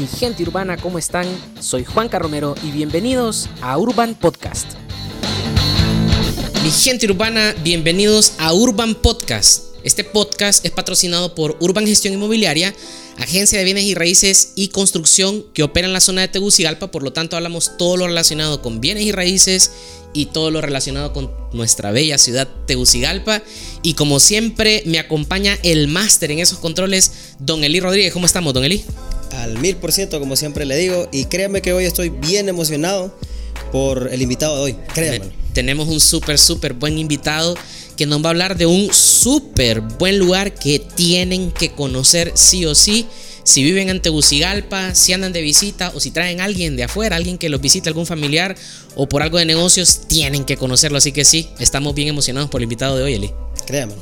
mi gente urbana, ¿cómo están? Soy Juan Carromero y bienvenidos a Urban Podcast. Mi gente urbana, bienvenidos a Urban Podcast. Este podcast es patrocinado por Urban Gestión Inmobiliaria, agencia de bienes y raíces y construcción que opera en la zona de Tegucigalpa, por lo tanto hablamos todo lo relacionado con bienes y raíces y todo lo relacionado con nuestra bella ciudad Tegucigalpa. Y como siempre me acompaña el máster en esos controles, don Eli Rodríguez. ¿Cómo estamos, don Eli? Al mil por ciento, como siempre le digo, y créanme que hoy estoy bien emocionado por el invitado de hoy, créanme. Tenemos un súper, súper buen invitado que nos va a hablar de un súper buen lugar que tienen que conocer sí o sí. Si viven en Tegucigalpa, si andan de visita o si traen a alguien de afuera, alguien que los visite, algún familiar o por algo de negocios, tienen que conocerlo. Así que sí, estamos bien emocionados por el invitado de hoy, Eli. Créanme.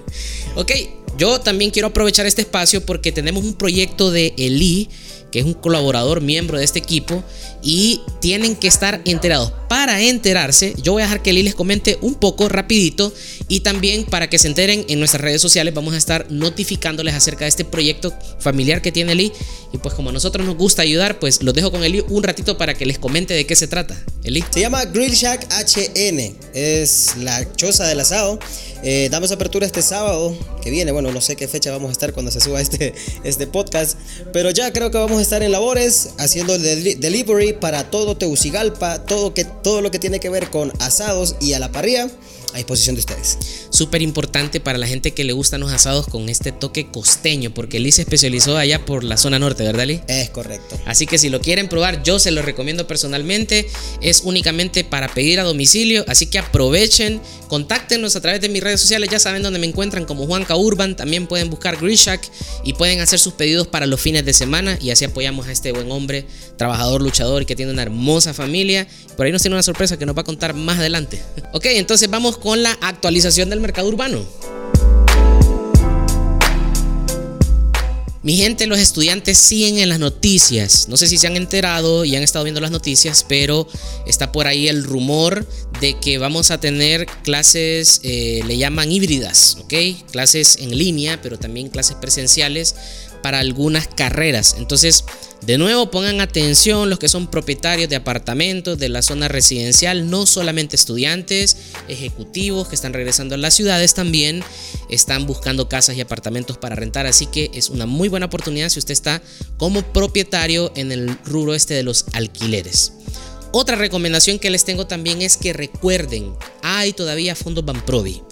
ok, yo también quiero aprovechar este espacio porque tenemos un proyecto de Eli que es un colaborador, miembro de este equipo, y tienen que estar enterados. Para enterarse, yo voy a dejar que Eli les comente un poco rapidito y también para que se enteren en nuestras redes sociales vamos a estar notificándoles acerca de este proyecto familiar que tiene Eli. Y pues como a nosotros nos gusta ayudar, pues los dejo con Eli un ratito para que les comente de qué se trata. Eli. Se llama Grill Shack HN, es la choza del asado. Eh, damos apertura este sábado que viene. Bueno, no sé qué fecha vamos a estar cuando se suba este, este podcast. Pero ya creo que vamos estar en labores haciendo el delivery para todo Tegucigalpa, todo, que, todo lo que tiene que ver con asados y a la parrilla a disposición de ustedes. Súper importante para la gente que le gustan los asados con este toque costeño, porque Lee se especializó allá por la zona norte, ¿verdad, Lee? Es correcto. Así que si lo quieren probar, yo se lo recomiendo personalmente. Es únicamente para pedir a domicilio, así que aprovechen, contáctenos a través de mis redes sociales, ya saben dónde me encuentran como Juanca Urban, también pueden buscar Grishak y pueden hacer sus pedidos para los fines de semana y así apoyamos a este buen hombre, trabajador, luchador y que tiene una hermosa familia. Por ahí nos tiene una sorpresa que nos va a contar más adelante. Ok, entonces vamos con la actualización del mercado urbano. Mi gente, los estudiantes siguen en las noticias. No sé si se han enterado y han estado viendo las noticias, pero está por ahí el rumor de que vamos a tener clases, eh, le llaman híbridas, ¿ok? Clases en línea, pero también clases presenciales para algunas carreras. Entonces, de nuevo, pongan atención los que son propietarios de apartamentos de la zona residencial, no solamente estudiantes, ejecutivos que están regresando a las ciudades también están buscando casas y apartamentos para rentar, así que es una muy buena oportunidad si usted está como propietario en el rubro este de los alquileres. Otra recomendación que les tengo también es que recuerden, hay todavía fondos Banprovi.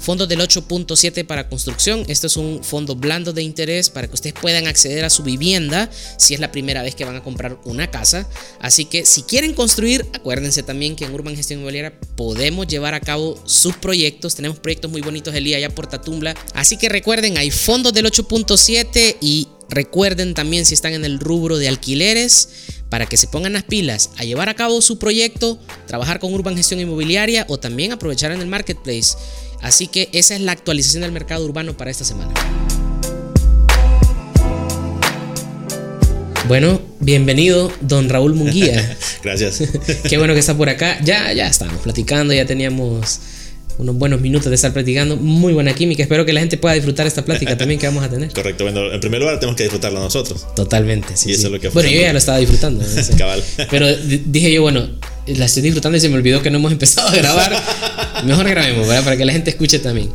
Fondos del 8.7 para construcción. Esto es un fondo blando de interés para que ustedes puedan acceder a su vivienda si es la primera vez que van a comprar una casa. Así que si quieren construir, acuérdense también que en Urban Gestión Inmobiliaria podemos llevar a cabo sus proyectos. Tenemos proyectos muy bonitos el día allá por Tatumbla. Así que recuerden, hay fondos del 8.7 y recuerden también si están en el rubro de alquileres para que se pongan las pilas a llevar a cabo su proyecto, trabajar con Urban Gestión Inmobiliaria o también aprovechar en el marketplace. Así que esa es la actualización del mercado urbano para esta semana. Bueno, bienvenido, don Raúl Munguía. Gracias. Qué bueno que está por acá. Ya, ya estábamos platicando, ya teníamos unos buenos minutos de estar platicando. Muy buena química. Espero que la gente pueda disfrutar esta plática también que vamos a tener. Correcto. Bueno, en primer lugar tenemos que disfrutarla nosotros. Totalmente. Sí, y eso es lo que Bueno, yo ya lo estaba disfrutando. Cabal. Pero dije yo, bueno, la estoy disfrutando y se me olvidó que no hemos empezado a grabar. Mejor grabemos, ¿verdad? Para que la gente escuche también.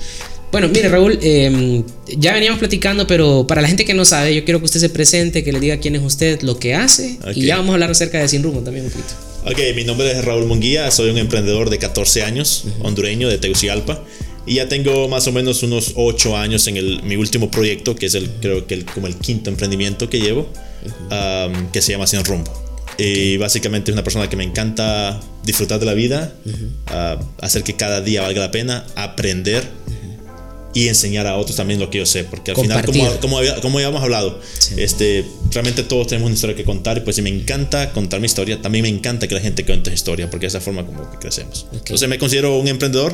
Bueno, mire Raúl, eh, ya veníamos platicando, pero para la gente que no sabe, yo quiero que usted se presente, que le diga quién es usted, lo que hace, okay. y ya vamos a hablar acerca de Sin Rumbo también un poquito. Ok, mi nombre es Raúl Munguía, soy un emprendedor de 14 años, uh -huh. hondureño de Tegucigalpa, y ya tengo más o menos unos 8 años en el, mi último proyecto, que es el, creo que el, como el quinto emprendimiento que llevo, uh -huh. um, que se llama Sin Rumbo. Y básicamente es una persona que me encanta disfrutar de la vida, uh -huh. uh, hacer que cada día valga la pena, aprender uh -huh. y enseñar a otros también lo que yo sé. Porque al Compartir. final, como, como, como habíamos hablado, sí. este, realmente todos tenemos una historia que contar. Y pues si me encanta contar mi historia, también me encanta que la gente cuente su historia, porque de esa forma como que crecemos. Okay. Entonces me considero un emprendedor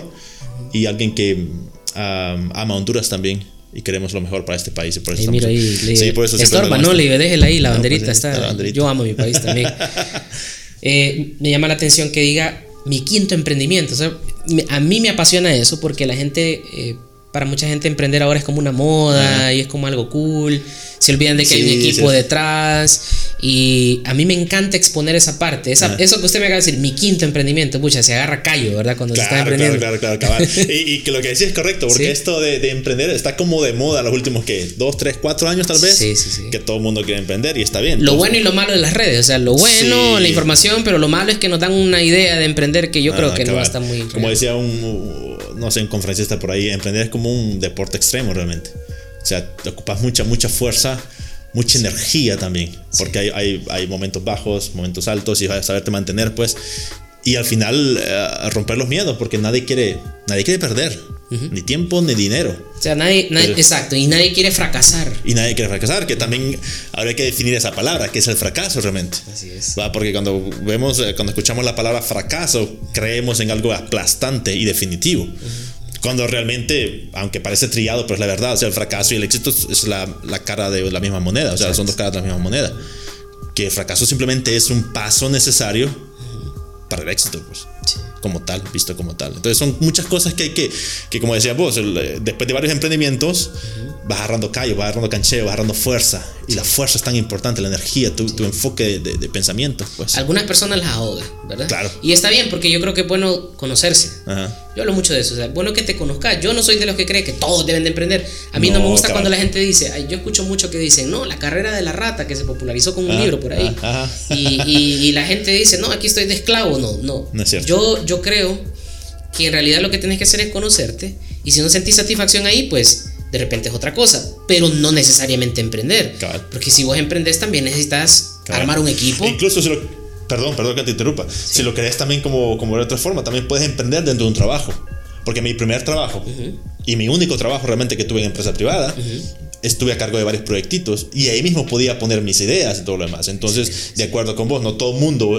y alguien que um, ama Honduras también y queremos lo mejor para este país. Y por eso y mira ahí, le, sí, por eso estorba, no, le déjela ahí, la no, banderita pues, está. La banderita. Yo amo mi país también. eh, me llama la atención que diga mi quinto emprendimiento. O sea, a mí me apasiona eso porque la gente, eh, para mucha gente emprender ahora es como una moda Ajá. y es como algo cool. Se olvidan de que hay un equipo sí. detrás. Y a mí me encanta exponer esa parte. Esa- eso que usted me acaba de decir, mi quinto emprendimiento, pucha, se agarra callo, ¿verdad? Cuando se está Claro, emprendiendo. claro, claro, claro, y, y que lo que decís es correcto, porque esto de, de emprender está como de moda los últimos, que Dos, tres, cuatro años tal vez. Sí, sí, sí. Que todo el mundo quiere emprender y está bien. Lo bueno y lo malo de las redes, o sea, lo bueno, la información, pero lo malo es que nos dan una idea de emprender que yo creo ah, que no está muy... Como decía un, no sé, un conferencista por ahí, emprender es como un deporte extremo realmente. O sea, te ocupas mucha, mucha fuerza, mucha energía también, porque hay, hay, hay momentos bajos, momentos altos y vas a saberte mantener, pues. Y al final eh, romper los miedos, porque nadie quiere, nadie quiere perder, ni tiempo ni dinero. O sea, nadie, nadie- Pero- exacto, y nadie quiere fracasar. Y nadie quiere fracasar, que también habría que definir esa palabra, que es el fracaso realmente. Así es. ¿Va? Porque cuando vemos, eh, cuando escuchamos la palabra fracaso, creemos en algo aplastante y definitivo. Cuando realmente, aunque parece trillado, pero es la verdad, o sea, el fracaso y el éxito es- la, la cara de la misma moneda, o sea, son dos caras de la misma moneda. Que el fracaso simplemente es un paso necesario para el éxito, pues como tal, visto como tal. Entonces son muchas cosas que hay que, que como decías vos, el, eh, después de varios emprendimientos, vas agarrando callo, vas agarrando cancheo, vas agarrando fuerza. Y la fuerza es tan importante, la energía, tu, tu enfoque de, de- de pensamiento, pues. Algunas personas las ahogan, ¿verdad? Claro. Y está bien, porque yo creo que es bueno conocerse. Ajá. Yo hablo mucho de eso, o sea, bueno que te conozcas. Yo no soy de los que cree que todos deben de emprender. A mí no, No, me gusta cuando la gente dice, ay, yo escucho mucho que dicen, no, la carrera de la rata que se popularizó con un Ajá, libro por ahí. ajá, ajá. Y, y- y la gente dice, no, aquí estoy de esclavo. No, no. No es cierto. Yo, yo creo que en realidad lo que tienes que hacer es conocerte. Y si no sentís satisfacción ahí, pues de repente es otra cosa. Pero no necesariamente emprender. Cabal. Porque si vos emprendés también necesitas Cabal. armar un equipo. Incluso si lo. Perdón, perdón que te interrumpa. Si lo querés también como, como de otra forma, también puedes emprender dentro de un trabajo. Porque mi primer trabajo y mi único trabajo realmente que tuve en empresa privada, estuve a cargo de varios proyectitos y ahí mismo podía poner mis ideas y todo lo demás. Entonces, de acuerdo con vos, no todo el mundo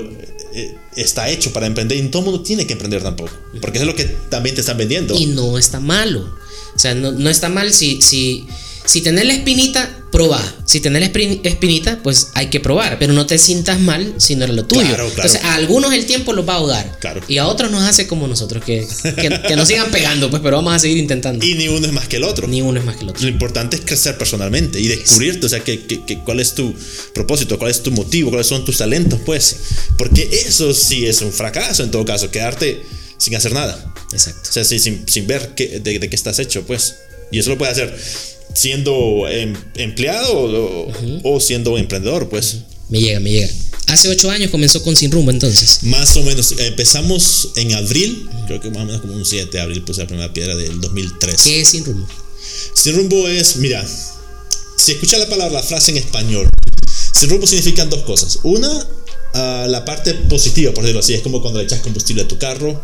eh, está hecho para emprender y no todo el mundo tiene que emprender tampoco. Porque eso es lo que también te están vendiendo. Y no está malo. O sea, no, no está mal si, si, si tenés la espinita, probá. Si tenés la espin- espinita, pues hay que probar. Pero no te sientas mal si no era lo tuyo. Claro, claro. Entonces, a algunos el tiempo los va a ahogar. Claro. Y a otros nos hace como nosotros, que, que, que nos sigan pegando, pues, pero vamos a seguir intentando. Y ni uno es más que el otro. Ni uno es más que el otro. Lo importante es crecer personalmente y descubrirte, o sea, que, que- cuál es tu propósito, cuál es tu motivo, cuáles son tus talentos, pues. Porque eso sí es un fracaso en todo caso, quedarte sin hacer nada. Exacto. O sea, sí, sin, sin ver qué- de, de qué estás hecho, pues. Y eso lo puedes hacer siendo em- empleado o, o siendo emprendedor, pues. Me llega, me llega. Hace ocho años comenzó con Sin Rumbo, entonces. Más o menos, empezamos en abril, creo que más o menos como un 7 de abril puse la primera piedra del 2003. ¿Qué es Sin Rumbo? Sin rumbo es, mira, si escuchas la palabra, la frase en español, sin rumbo significan dos cosas. Una, la parte positiva, por decirlo así, es como cuando le echas combustible a tu carro,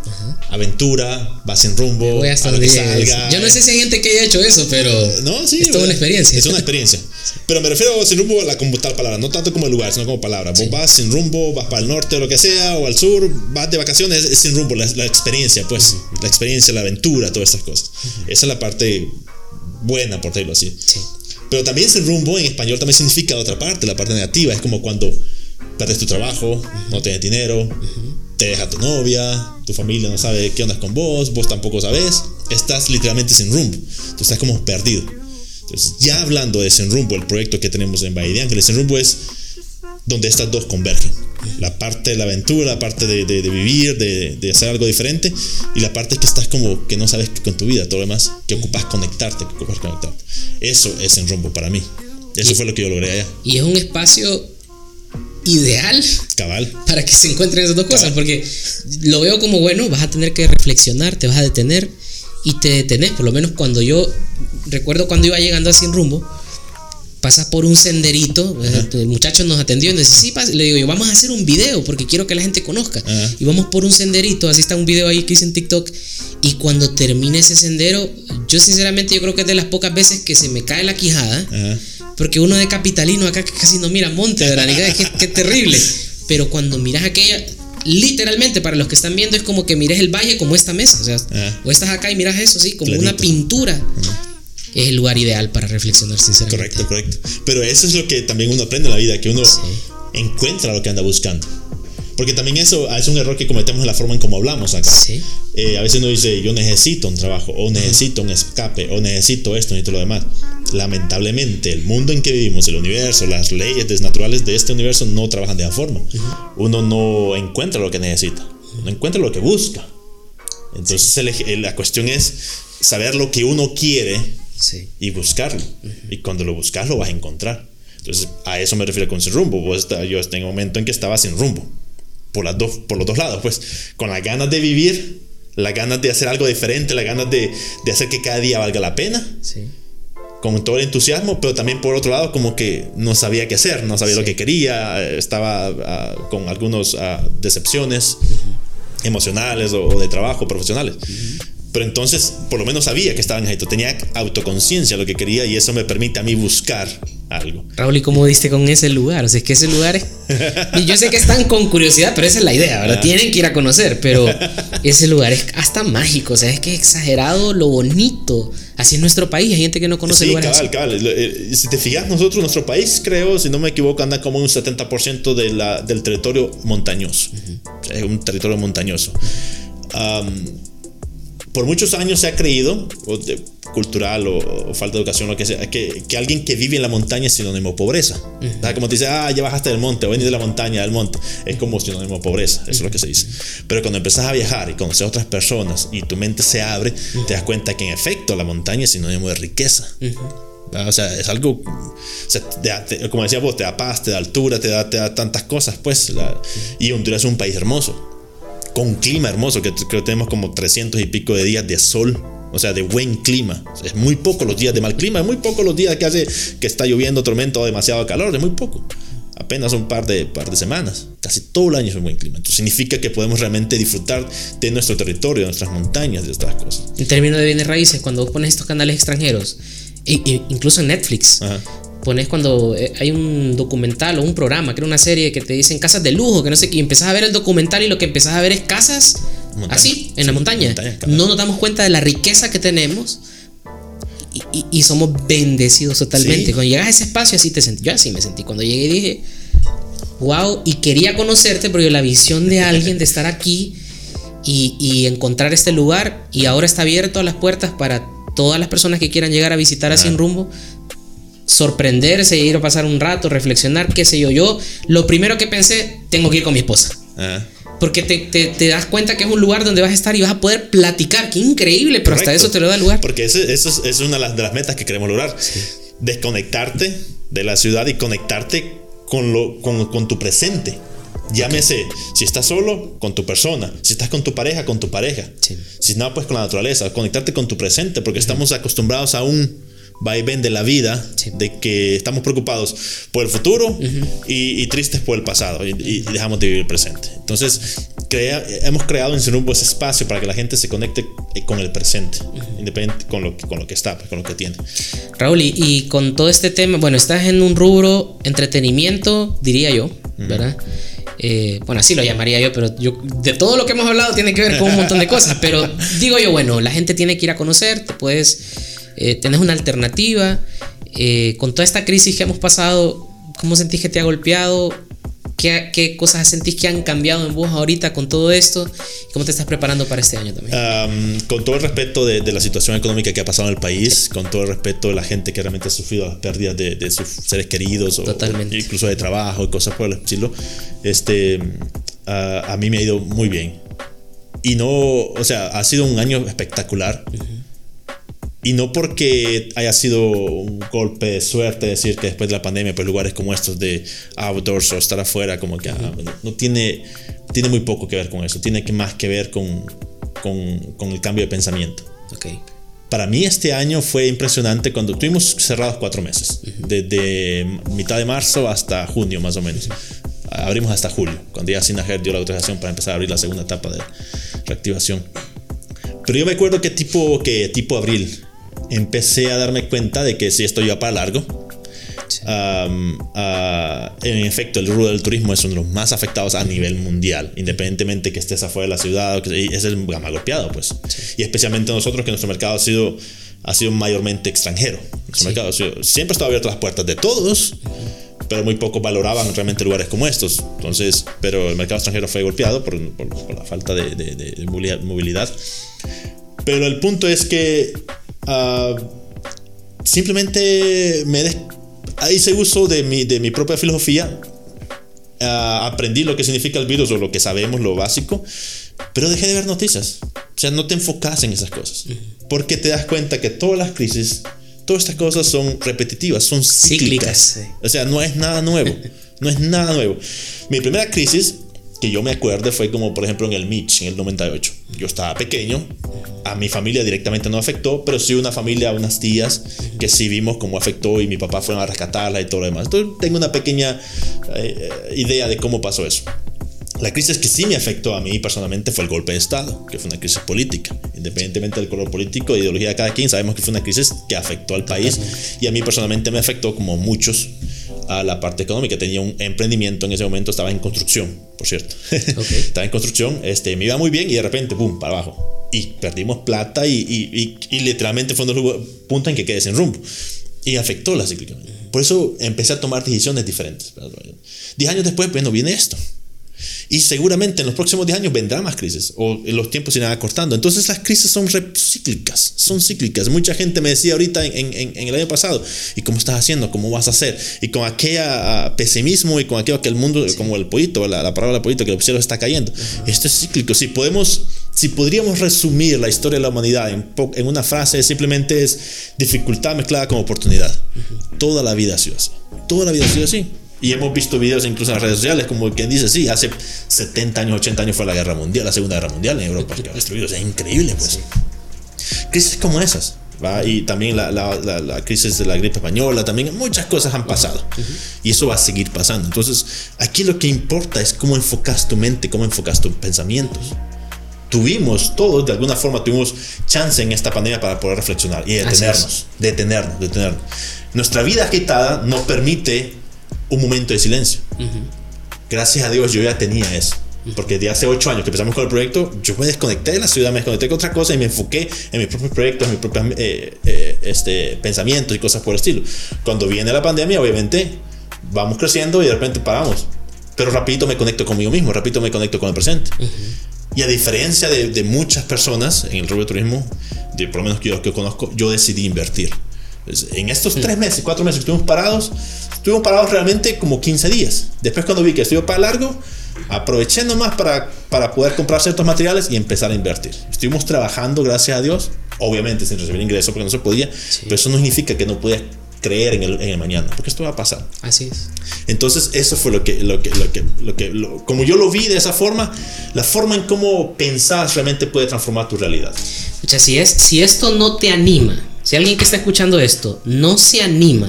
aventura, vas sin rumbo, Voy hasta a lo donde que llegue. salga. Yo no sé si hay gente que haya hecho eso, pero. No, sí, es toda una experiencia. Es una experiencia. Pero me refiero sin rumbo a la como tal palabra, no tanto como el lugar, sino como palabra. Vos vas sin rumbo, vas para el norte o lo que sea, o al sur, vas de vacaciones, es sin rumbo, la, la experiencia, pues, la experiencia, la aventura, todas estas cosas. Esa es la parte buena, por decirlo así. Sí. Pero también sin rumbo en español también significa otra parte, la parte negativa. Es como cuando perdes tu trabajo, no tienes dinero, te deja tu novia, tu familia no sabe qué onda con vos, vos tampoco sabes. Estás literalmente sin rumbo. Tú estás como perdido. Entonces, ya hablando de Sin Rumbo, el proyecto que tenemos en Valle de Ángeles, Sin Rumbo es donde estas dos convergen. La parte de la aventura, la parte de, de- de vivir, de, de hacer algo diferente, y la parte que estás como que no sabes qué con tu vida, todo lo demás, que ocupas conectarte, que ocupas conectarte. Eso es Sin Rumbo para mí. Eso Y- fue lo que yo logré allá. Y es un espacio ideal Cabal. para que se encuentren esas dos cosas, porque lo veo como bueno, vas a tener que reflexionar, te vas a detener y te detenés, por lo menos cuando yo recuerdo cuando iba llegando a Sin Rumbo, pasas por un senderito, eh, el muchacho nos atendió y nos dice, sí, pasa", le digo yo, vamos a hacer un video porque quiero que la gente conozca. Ajá. Y vamos por un senderito, así está un video ahí que hice en TikTok, y cuando termine ese sendero, yo sinceramente yo creo que es de las pocas veces que se me cae la quijada. Ajá. Porque uno de capitalino acá que casi no mira monte, ¿verdad? Ni que, que- terrible. Pero cuando miras aquella, literalmente para los que están viendo es como que mires el valle como esta mesa. O sea, Ajá. o estás acá y miras eso, sí, como una pintura. Es el lugar ideal para reflexionar, sinceramente. Correcto, correcto. Pero eso es lo que también uno aprende en la vida, que uno encuentra lo que anda buscando. Porque también eso es un error que cometemos en la forma en cómo hablamos acá. Sí. Eh, a veces uno dice, yo necesito un trabajo, o necesito un escape, o necesito esto, necesito lo demás. Lamentablemente, el mundo en que vivimos, el universo, las leyes naturales de este universo no trabajan de esa forma. Uno no encuentra lo que necesita, no encuentra lo que busca. Entonces el- la cuestión es saber lo que uno quiere Sí. y buscarlo. Y cuando lo buscas, lo vas a encontrar. Entonces, a eso me refiero con sin rumbo. Vos está- yo en un momento en que estaba sin rumbo. Por, las dos, por los dos lados, pues. Con las ganas de vivir, las ganas de hacer algo diferente, las ganas de, de hacer que cada día valga la pena. Sí. Con todo el entusiasmo, pero también por otro lado, como que no sabía qué hacer, no sabía lo que quería, eh, estaba ah, con algunas decepciones emocionales o, o de trabajo, profesionales. Pero entonces, por lo menos sabía que estaba en esto, tenía autoconciencia de lo que quería y eso me permite a mí buscar algo. Raúl, ¿y cómo diste con ese lugar? O sea, es que ese lugar es... Y yo sé que están con curiosidad, pero esa es la idea, ¿verdad? Ah. Tienen que ir a conocer, pero ese lugar es hasta mágico, o sea, es que es exagerado lo bonito. Así es nuestro país, hay gente que no conoce Sí, lugares cabal, cabal. Eh, Si te fijas, nosotros, nuestro país, creo, si no me equivoco, anda como un 70% de la, del territorio montañoso. O sea, es un territorio montañoso. Am, por muchos años se ha creído, o de- cultural o, o falta de educación, lo que sea, que, que alguien que vive en la montaña es sinónimo de pobreza. O sea, Como te dice, ah, ya bajaste del monte, o venís de la montaña, del monte. Es como sinónimo de pobreza, eso es lo que se dice. Pero cuando empezás a viajar y conocer a otras personas y tu mente se abre, te das cuenta que en efecto la montaña es sinónimo de riqueza. O sea, es algo, o sea, te da- te- como decía vos, te da paz, te da altura, te da, te da tantas cosas, pues. la- y Honduras es un país hermoso con un clima hermoso, que creo que tenemos como 300 y pico de días de sol, o sea, de buen clima. Es muy poco los días de mal clima, es muy poco los días que hace que está lloviendo, tormenta o demasiado calor, es muy poco. Apenas un par de, par de semanas. Casi todo el año es un buen clima. Entonces significa que podemos realmente disfrutar de nuestro territorio, de nuestras montañas, de estas cosas. En términos de bienes raíces, cuando vos pones estos canales extranjeros, e- e- incluso en Netflix, Ajá. pones cuando eh, hay un documental o un programa, que era una serie que te dicen casas de lujo, que no sé qué, y empezás a ver el documental y lo que empezás a ver es casas Montaña. así, en Sí, la montaña. montaña, cabal. no nos damos cuenta de la riqueza que tenemos y, y- y somos bendecidos totalmente. Sí. Cuando llegas a ese espacio, así te sentí. Yo así me sentí. Cuando llegué dije, wow, y quería conocerte, pero la visión de alguien de estar aquí y, y encontrar este lugar, y ahora está abierto a las puertas para todas las personas que quieran llegar a visitar a Sin Rumbo sorprenderse, ir a pasar un rato, reflexionar, qué sé yo. Yo lo primero que pensé, tengo que ir con mi esposa. Ajá. Porque te, te- te das cuenta que es un lugar donde vas a estar y vas a poder platicar. Qué increíble, pero hasta eso te lo da el lugar. Porque ese- eso es, es una de las, metas que queremos lograr. Desconectarte de la ciudad y conectarte con, lo, con, con tu presente. Llámese, si estás solo, con tu persona. Si estás con tu pareja, con tu pareja. Sí. Si no, pues con la naturaleza. Conectarte con tu presente, porque estamos acostumbrados a un vaivén de la vida, Sí. de que estamos preocupados por el futuro y, y tristes por el pasado, y, y dejamos de vivir el presente. Entonces, crea- hemos creado en Sinumbo ese espacio para que la gente se conecte eh, con el presente, independiente con lo, que- con lo que está, pues, con lo que tiene. Raúl, y, y con todo este tema, bueno, estás en un rubro entretenimiento, diría yo, ¿verdad? Eh, bueno, así lo llamaría yo, pero yo, de todo lo que hemos hablado tiene que ver con un montón de cosas, pero digo yo, bueno, la gente tiene que ir a conocer, te puedes, eh, tenés una alternativa, eh, con toda esta crisis que hemos pasado, ¿cómo sentís que te ha golpeado? ¿Qué, ¿Qué cosas sentís que han cambiado en vos ahorita con todo esto? ¿Y ¿Cómo te estás preparando para este año también? Am, con todo el respeto de, de la situación económica que ha pasado en el país, con todo el respeto de la gente que realmente ha sufrido las pérdidas de, de sus seres queridos o, o incluso de trabajo y cosas por el estilo, este, a, a mí me ha ido muy bien. Y no, o sea, ha sido un año espectacular. Y no porque haya sido un golpe de suerte decir que después de la pandemia, pues lugares como estos de outdoors o estar afuera, como que ah, no, no tiene, tiene muy poco que ver con eso. Tiene que más que ver con, con, con el cambio de pensamiento. Ok. Para mí este año fue impresionante cuando estuvimos cerrados cuatro meses, desde mitad de marzo hasta junio más o menos. Abrimos hasta julio, cuando ya Sinajer dio la autorización para empezar a abrir la segunda etapa de reactivación. Pero yo me acuerdo que tipo, que tipo abril empecé a darme cuenta de que si esto iba para largo. Um, ah, en efecto, el rubro del turismo es uno de los más afectados a nivel mundial, independientemente que estés afuera de la ciudad, es el más golpeado, pues. Y especialmente nosotros, que nuestro mercado ha sido, ha sido mayormente extranjero. Nuestro mercado ha sido- siempre ha estado abierto las puertas de todos, pero muy poco valoraban realmente lugares como estos. Entonces, pero el mercado extranjero fue golpeado por, por, por la falta de, de, de, movilidad. Pero el punto es que uh, simplemente me hice uso de mi, de mi propia filosofía, uh, aprendí lo que significa el virus o lo que sabemos, lo básico, pero dejé de ver noticias. O sea, no te enfocas en esas cosas. Porque te das cuenta que todas las crisis, todas estas cosas son repetitivas, son cíclicas. O sea, no es nada nuevo. No es nada nuevo. Mi primera crisis que yo me acuerdo fue como por ejemplo en el Mitch en el 98. Yo estaba pequeño, a mi familia directamente no afectó, pero sí una familia, unas tías que sí vimos cómo afectó y mi papá fue a rescatarla y todo lo demás. Entonces tengo una pequeña eh, idea de cómo pasó eso. La crisis que sí me afectó a mí personalmente fue el golpe de Estado, que fue una crisis política. Independientemente del color político e ideología de cada quien, sabemos que fue una crisis que afectó al país y a mí personalmente me afectó como muchos a la parte económica. Tenía un emprendimiento en ese momento, estaba en construcción, por cierto. estaba en construcción, este, me iba muy bien y de repente, ¡pum!, para abajo. Y perdimos plata y, y, y, literalmente fue un punto en que quedé sin rumbo. Y afectó la cíclica. Por eso empecé a tomar decisiones diferentes. Diez años después, bueno, viene esto y seguramente en los próximos 10 años vendrá más crisis o los tiempos se irán acortando. Entonces las crisis son cíclicas, son cíclicas. Mucha gente me decía ahorita en, en, en, el año pasado, ¿y cómo estás haciendo? ¿Cómo vas a hacer? Y con aquel ah, pesimismo y con aquello que el mundo, como el pollito, la, la palabra pollito, que el cielo está cayendo. Esto es cíclico. Si podemos, si podríamos resumir la historia de la humanidad en, en una frase, simplemente es dificultad mezclada con oportunidad. Toda la vida ha sido así. Toda la vida ha sido así. Y hemos visto videos incluso en las redes sociales como quien dice, sí, hace 70 años, 80 años fue la guerra mundial, la segunda guerra mundial en Europa, que destruido. Es increíble, pues. Crisis como esas. ¿va? Y también la, la, la, crisis de la gripe española, también muchas cosas han pasado. Y eso va a seguir pasando. Entonces, aquí lo que importa es cómo enfocas tu mente, cómo enfocas tus pensamientos. Tuvimos, todos de alguna forma tuvimos chance en esta pandemia para poder reflexionar y detenernos, detenernos, detenernos. Nuestra vida agitada no permite un momento de silencio. Gracias a Dios yo ya tenía eso. Porque de hace ocho años que empezamos con el proyecto, yo me desconecté de la ciudad, me desconecté con otra cosa y me enfoqué en mis propios proyectos, en mis propios eh, eh, este, pensamientos y cosas por el estilo. Cuando viene la pandemia, obviamente, vamos creciendo y de repente paramos. Pero rapidito me conecto conmigo mismo, rapidito me conecto con el presente. Y a diferencia de, de, muchas personas en el rubro de turismo, de, por lo menos que yo que conozco, yo decidí invertir. En estos tres meses, cuatro meses que estuvimos parados, estuvimos parados realmente como 15 días. Después cuando vi que estuvo para largo, aproveché nomás para, para poder comprar ciertos materiales y empezar a invertir. Estuvimos trabajando, gracias a Dios, obviamente sin recibir ingresos porque no se podía, pero eso no significa que no podía creer en el, en el, mañana, porque esto va a pasar. Así es. Entonces, eso fue lo que, lo que, lo que, lo que como yo lo vi de esa forma, la forma en cómo pensás realmente puede transformar tu realidad. O sea, si, es, si esto no te anima, si alguien que está escuchando esto no se anima,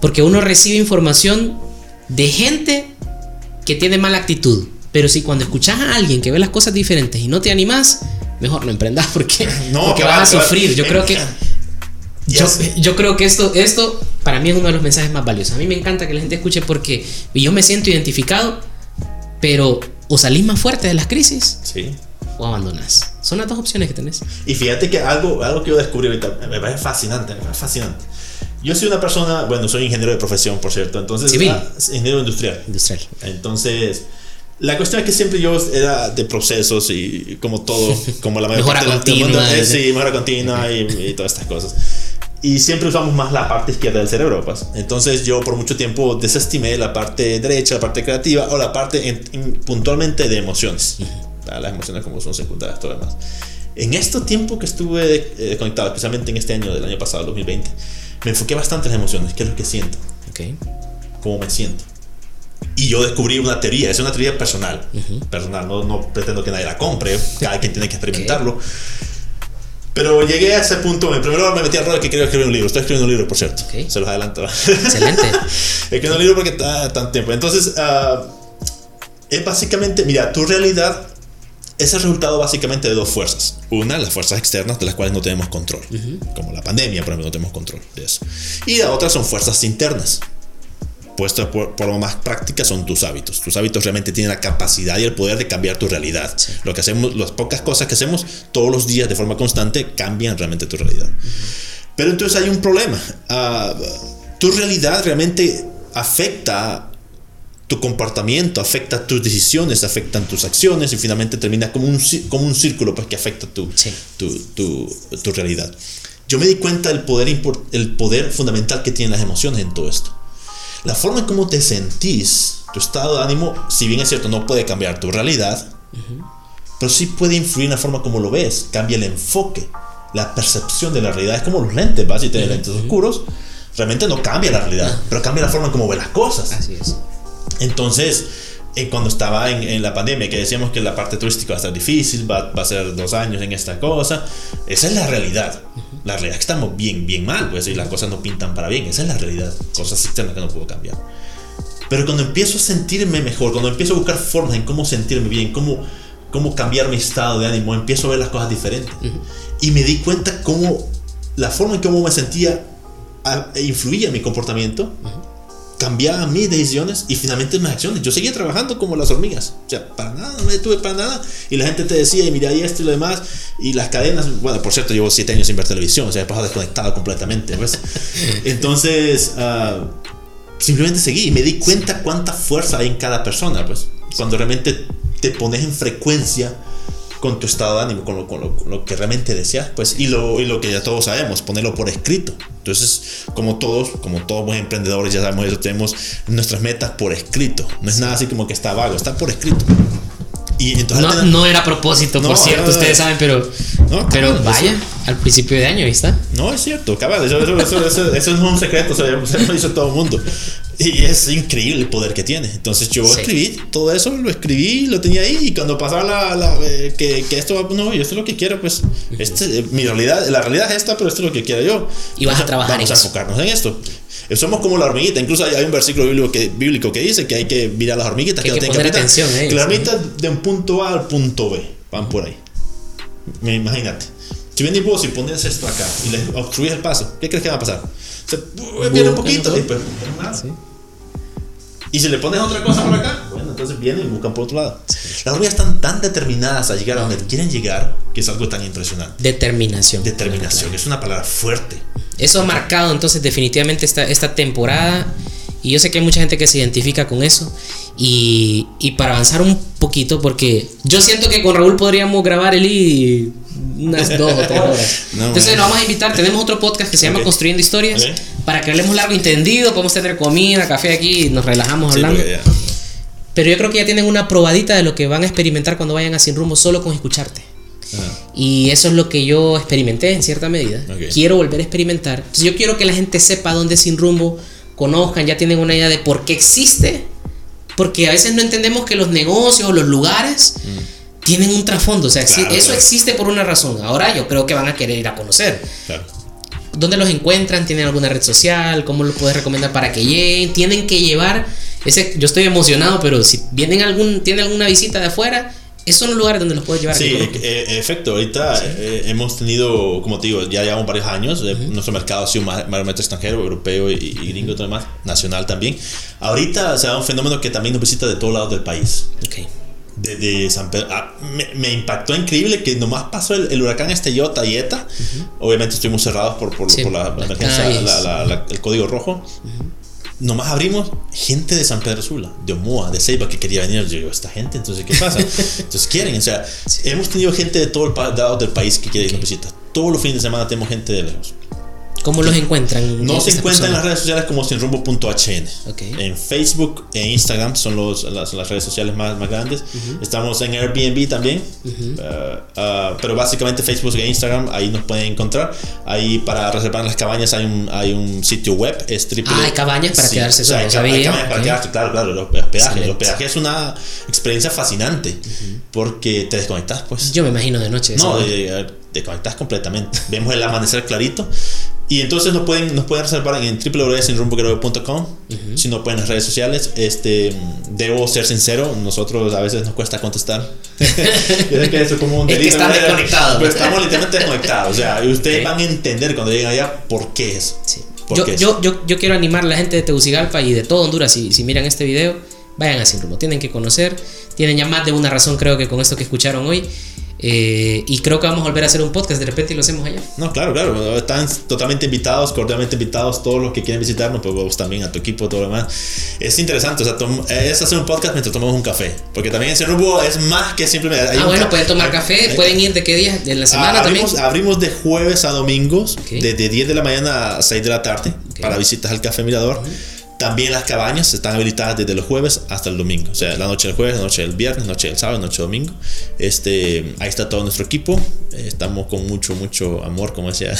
porque uno recibe información de gente que tiene mala actitud, pero si cuando escuchas a alguien que ve las cosas diferentes y no te animas, mejor no emprendas porque, no, porque vas a sufrir. Yo creo que yo, yo, creo que esto, esto para mí es uno de los mensajes más valiosos. A mí me encanta que la gente escuche porque yo me siento identificado, pero o salís más fuerte de las crisis. Sí o abandonas. Son las dos opciones que tenés. Y fíjate que algo, algo que yo descubrí ahorita me parece fascinante, me parece fascinante. Yo soy una persona, bueno, soy ingeniero de profesión, por cierto, entonces... Civil. Ah, ingeniero industrial. Industrial. Entonces, la cuestión es que siempre yo era de procesos y como todo, como la mayor mejora parte continua. Eh, sí, mejora continua y, y, todas estas cosas. Y siempre usamos más la parte izquierda del cerebro, pues. Entonces yo por mucho tiempo desestimé la parte derecha, la parte creativa o la parte en, puntualmente de emociones las emociones como son secundarias, todo lo demás. En este tiempo que estuve eh, conectado, especialmente en este año del año pasado, 2020, me enfoqué bastante en las emociones, qué es lo que siento, okay. cómo me siento. Y yo descubrí una teoría, es una teoría personal, personal, no, no, pretendo que nadie la compre, cada quien tiene que experimentarlo. Pero llegué a ese punto, en primer lugar me metí al rol que quería escribir un libro, estoy escribiendo un libro, por cierto, se los adelanto. Excelente. escribiendo un libro porque está tanto tiempo. Entonces, uh, es básicamente, mira, tu realidad es el resultado básicamente de dos fuerzas. Una, las fuerzas externas de las cuales no tenemos control, como la pandemia, por ejemplo, no tenemos control de eso. Y la otra son fuerzas internas. Puestas por, por, lo más práctica son tus hábitos. Tus hábitos realmente tienen la capacidad y el poder de cambiar tu realidad. Lo que hacemos, las pocas cosas que hacemos todos los días de forma constante cambian realmente tu realidad. Pero entonces hay un problema. Uh, tu realidad realmente afecta tu comportamiento, afecta tus decisiones, afectan tus acciones y finalmente termina como un, como un círculo pues, que afecta tu, Sí. tu, tu, tu realidad. Yo me di cuenta del poder, el poder fundamental que tienen las emociones en todo esto. La forma en cómo te sentís, tu estado de ánimo, si bien es cierto, no puede cambiar tu realidad, pero sí puede influir en la forma como lo ves, cambia el enfoque, la percepción de la realidad. Es como los lentes, ¿vas? Si tienes lentes oscuros, realmente no cambia la realidad, pero cambia la forma en cómo ves las cosas. Así es. Entonces, eh, cuando estaba en, en la pandemia, que decíamos que la parte turística va a estar difícil, va, va a ser dos años en esta cosa, esa es la realidad. La realidad es que estamos bien, bien mal, pues, y las cosas no pintan para bien, esa es la realidad, cosas externas que no puedo cambiar. Pero cuando empiezo a sentirme mejor, cuando empiezo a buscar formas en cómo sentirme bien, cómo, cómo cambiar mi estado de ánimo, empiezo a ver las cosas diferentes. Y me di cuenta cómo la forma en cómo me sentía ah, influía en mi comportamiento, cambiaba mis decisiones y finalmente mis acciones. Yo seguía trabajando como las hormigas. O sea, para nada, no me detuve para nada. Y la gente te decía, y mira, y esto y lo demás. Y las cadenas, bueno, por cierto, llevo siete años sin ver televisión, o sea, he pasado desconectado completamente. ¿ves? Entonces, ah, simplemente seguí y me di cuenta cuánta fuerza hay en cada persona, pues. Cuando realmente te pones en frecuencia con tu estado de ánimo, con lo, con lo, con lo que realmente deseas, pues, y lo, y lo que ya todos sabemos, ponerlo por escrito. Entonces, como todos, como todos buen emprendedores, ya sabemos eso, tenemos nuestras metas por escrito. No es nada así como que está vago, está por escrito. Y entonces, No, no era a propósito, No, por cierto, no, ustedes saben, pero, No, pero cabal, vaya, al principio de año, ahí está. No, es cierto, cabal, eso, eso, eso, eso- eso es un secreto, eso, eso lo dice todo el mundo. Y es increíble el poder que tiene. Entonces yo Sí. escribí todo eso, lo escribí, lo tenía ahí, y cuando pasaba la, la, eh, que, que esto, va- no, yo esto es lo que quiero, pues, este, eh, mi realidad, la realidad es esta, pero esto es lo que quiero yo. Y vas a Entonces, trabajar Vamos en a eso. enfocarnos en esto. Eh, Somos como la hormiguita, incluso hay, hay un versículo bíblico que, bíblico que dice que hay que mirar a las hormiguitas Que que, hay no que tienen poner atención a Que las hormiguitas de un punto A al punto B van por ahí. Me- Imagínate. Si vienes vos y pones esto acá y le obstruyes el paso, ¿qué crees que va a pasar? Se viene un poquito y pues nada. Y si le pones otra cosa por acá, bueno, entonces vienen y buscan por otro lado. Las hormigas están tan determinadas a llegar a donde quieren llegar que es algo tan impresionante. Determinación. Determinación, es una palabra fuerte. Eso ha marcado entonces definitivamente esta, esta temporada y yo sé que hay mucha gente que se identifica con eso y, y para avanzar un poquito porque yo siento que con Raúl podríamos grabar el y unas dos o tres horas. No, entonces man. lo vamos a invitar, tenemos otro podcast que se llama Ok. Construyendo Historias Ok. para que hablemos largo y entendido, podemos tener comida, café aquí y nos relajamos Sí, hablando. ya- Pero yo creo que ya tienen una probadita de lo que van a experimentar cuando vayan a Sin Rumbo solo con escucharte. Ajá. Y eso es lo que yo experimenté en cierta medida. Ok. Quiero volver a experimentar. Entonces yo quiero que la gente sepa dónde es sin rumbo, conozcan, ya tienen una idea de por qué existe. Porque a veces no entendemos que los negocios o los lugares tienen un trasfondo. O sea. Claro, eso claro. existe por una razón. Ahora yo creo que van a querer ir a conocer. Claro. ¿Dónde los encuentran? ¿Tienen alguna red social? ¿Cómo los puedes recomendar para que lleguen? Tienen que llevar ese. Yo estoy emocionado, pero si vienen algún, tienen alguna visita de afuera, esos son los lugares donde los puedes llevar. Sí, eh, eh, efecto, ahorita eh, hemos tenido, como te digo, ya llevamos varios años, eh, nuestro mercado ha sido ma- mayormente extranjero, europeo y, y gringo y todo demás, nacional también. Ahorita se da un fenómeno que también nos visita de todos lados del país. Ok. Desde San Pedro, ah, me, me impactó increíble que nomás pasó el, el huracán este Iota y Eta. Obviamente estuvimos cerrados por, por, Sí, por la, las emergencia, la- la- la- el código rojo. Nomás abrimos gente de San Pedro Sula, de Omoa, de Ceiba que quería venir. Yo digo, esta gente, entonces, ¿qué pasa? Entonces quieren, o sea, hemos tenido gente de todo el lado del país que quiere ir a visita. Todos los fines de semana tenemos gente de lejos. ¿Cómo los encuentran? No se estas encuentra en las redes sociales como sinrumbo.hn. Ok. En Facebook e Instagram son los, las, las redes sociales más, más grandes. Estamos en Airbnb también. Uh, uh, pero básicamente Facebook e Instagram, ahí nos pueden encontrar. Ahí para reservar las cabañas hay un, hay un sitio web. Es triple, Ah, hay cabañas para quedarse, o sea, hay, hay cabañas para Ok. quedarse, claro, claro. Los hospedajes. El hospedaje es una experiencia fascinante porque te desconectas, pues. Yo me imagino de noche. No, eso, eh, te conectas completamente. Vemos el amanecer clarito. Y entonces nos pueden, nos pueden reservar en www.sinrumboquereo.com. Si no pueden en las redes sociales. Este, debo ser sincero, nosotros a veces nos cuesta contestar. Yo sé que eso es como un Es que delito, están desconectados. Pero estamos literalmente desconectados. O sea, y ustedes van a entender cuando lleguen allá por qué es. Sí. ¿Por Yo, qué es? yo, yo, yo quiero animar a la gente de Tegucigalpa y de todo Honduras. Si, si miran este video, vayan a Sin Rumbo. Tienen que conocer. Tienen ya más de una razón, creo que con esto que escucharon hoy. Eh, y creo que vamos a volver a hacer un podcast de repente y lo hacemos allá. No, claro, claro. Están totalmente invitados, cordialmente invitados todos los que quieren visitarnos, pero vos también a tu equipo, todo lo demás. Es interesante, o sea, es hacer un podcast mientras tomamos un café. Porque también ese rumbo es más que simplemente. ah, bueno, pueden tomar café, pueden ir de qué día de la semana abrimos, también. Abrimos de jueves a domingos, de, 10 de la mañana a 6 de la tarde, para visitas al Café Mirador. También las cabañas están habilitadas desde los jueves hasta el domingo. O sea, la noche del jueves, la noche del viernes, la noche del sábado, la noche del domingo. Este, ahí está todo nuestro equipo. Estamos con mucho, mucho amor, como decía.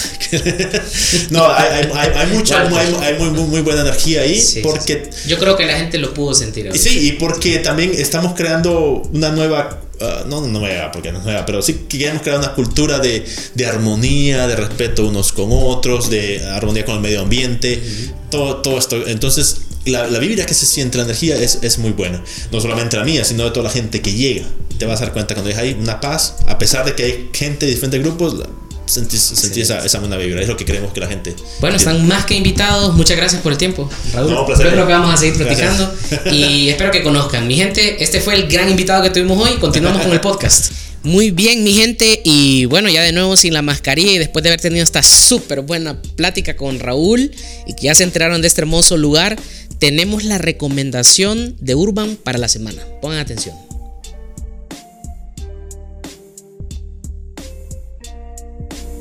no, hay, hay, hay, mucho, hay, muy, muy, muy, buena energía ahí. porque, Yo creo que la gente lo pudo sentir. Sí, y porque también estamos creando una nueva Uh, no nueva, porque no es nueva, pero sí que queremos crear una cultura de, de, armonía, de respeto unos con otros, de armonía con el medio ambiente, todo, todo esto. Entonces, la, la vibra que se siente, la energía es, es, muy buena. No solamente la mía, sino de toda la gente que llega. Te vas a dar cuenta cuando hay una paz, a pesar de que hay gente de diferentes grupos, sentir esa, esa, buena vibra. Es lo que queremos que la gente. Bueno, están más que invitados. Muchas gracias por el tiempo, Raúl. No, placer. Creo que vamos a seguir platicando y espero que conozcan. Mi gente, este fue el gran invitado que tuvimos hoy. Continuamos con el podcast. Muy bien, mi gente. Y bueno, ya de nuevo sin la mascarilla y después de haber tenido esta súper buena plática con Raúl y que ya se enteraron de este hermoso lugar, tenemos la recomendación de Urban para la semana. Pongan atención.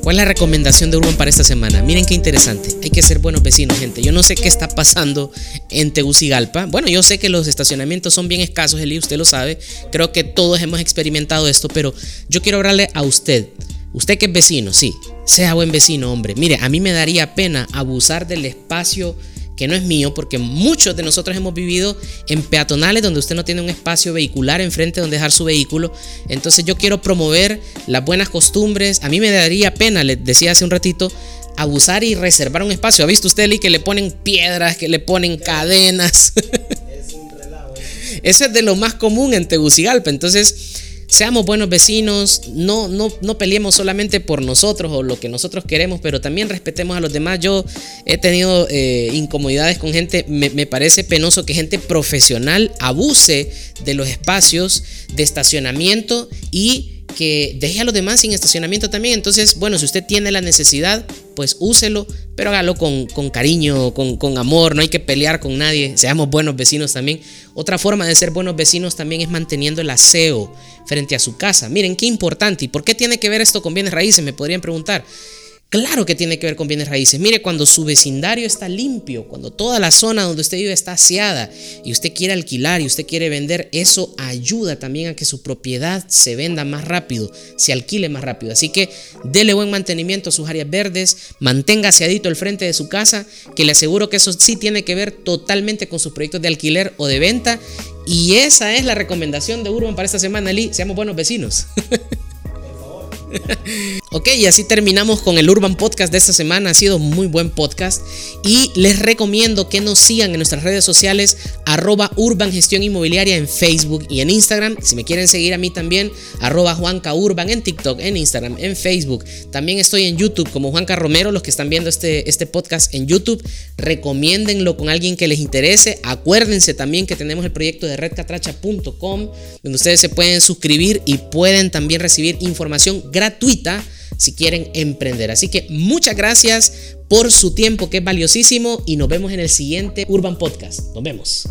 ¿Cuál es la recomendación de Urban para esta semana? Miren qué interesante. Hay que ser buenos vecinos, gente. Yo no sé qué está pasando en Tegucigalpa. Bueno, yo sé que los estacionamientos son bien escasos, Eli, usted lo sabe. Creo que todos hemos experimentado esto, pero yo quiero hablarle a usted. Usted que es vecino, sí. Sea buen vecino, hombre. Mire, a mí me daría pena abusar del espacio que no es mío, porque muchos de nosotros hemos vivido en peatonales donde usted no tiene un espacio vehicular enfrente donde dejar su vehículo. Entonces yo quiero promover las buenas costumbres. A mí me daría pena, le decía hace un ratito, abusar y reservar un espacio. ¿Ha visto usted, Lee, que le ponen piedras, que le ponen cadenas? Eso es de lo más común en Tegucigalpa. Entonces, seamos buenos vecinos, no, no, no peleemos solamente por nosotros o lo que nosotros queremos, pero también respetemos a los demás. Yo he tenido eh, incomodidades con gente, me, me parece penoso que gente profesional abuse de los espacios de estacionamiento y que deje a los demás sin estacionamiento también. Entonces, bueno, si usted tiene la necesidad, pues úselo, pero hágalo con, con cariño, con, con, amor, no hay que pelear con nadie, seamos buenos vecinos también. Otra forma de ser buenos vecinos también es manteniendo el aseo frente a su casa. Miren, qué importante. ¿Y por qué tiene que ver esto con bienes raíces? Me podrían preguntar. Claro que tiene que ver con bienes raíces. Mire, cuando su vecindario está limpio, cuando toda la zona donde usted vive está aseada y usted quiere alquilar y usted quiere vender, eso ayuda también a que su propiedad se venda más rápido, se alquile más rápido. Así que dele buen mantenimiento a sus áreas verdes, mantenga aseadito el frente de su casa, que le aseguro que eso sí tiene que ver totalmente con sus proyectos de alquiler o de venta. Y esa es la recomendación de Urban para esta semana, Lee. Seamos buenos vecinos. ok, y así terminamos con el Urban Podcast de esta semana. Ha sido muy buen podcast. Y les recomiendo que nos sigan en nuestras redes sociales, arroba Urban Gestión Inmobiliaria en Facebook y en Instagram. Si me quieren seguir a mí también, arroba Juanca Urban en TikTok, en Instagram, en Facebook. También estoy en YouTube como Juanca Romero. Los que están viendo este, este podcast en YouTube, recomiéndenlo con alguien que les interese. Acuérdense también que tenemos el proyecto de redcatracha.com, donde ustedes se pueden suscribir y pueden también recibir información gratuita si quieren emprender. Así que muchas gracias por su tiempo que es valiosísimo y nos vemos en el siguiente Urban Podcast. Nos vemos.